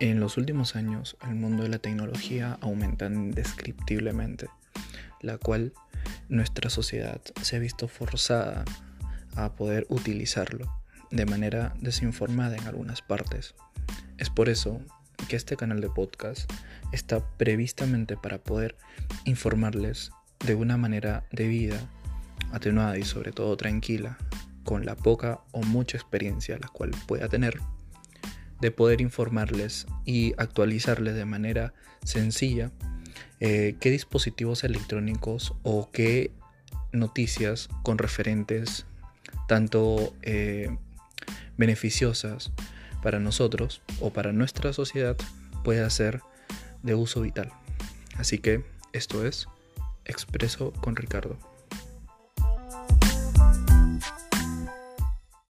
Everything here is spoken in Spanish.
En los últimos años, el mundo de la tecnología aumenta indescriptiblemente, la cual nuestra sociedad se ha visto forzada a poder utilizarlo de manera desinformada en algunas partes. Es por eso que este canal de podcast está previstamente para poder informarles de una manera debida, atenuada y sobre todo tranquila, con la poca o mucha experiencia la cual pueda tener de poder informarles y actualizarles de manera sencilla eh, qué dispositivos electrónicos o qué noticias con referentes tanto eh, beneficiosas para nosotros o para nuestra sociedad puede ser de uso vital. Así que esto es Expreso con Ricardo.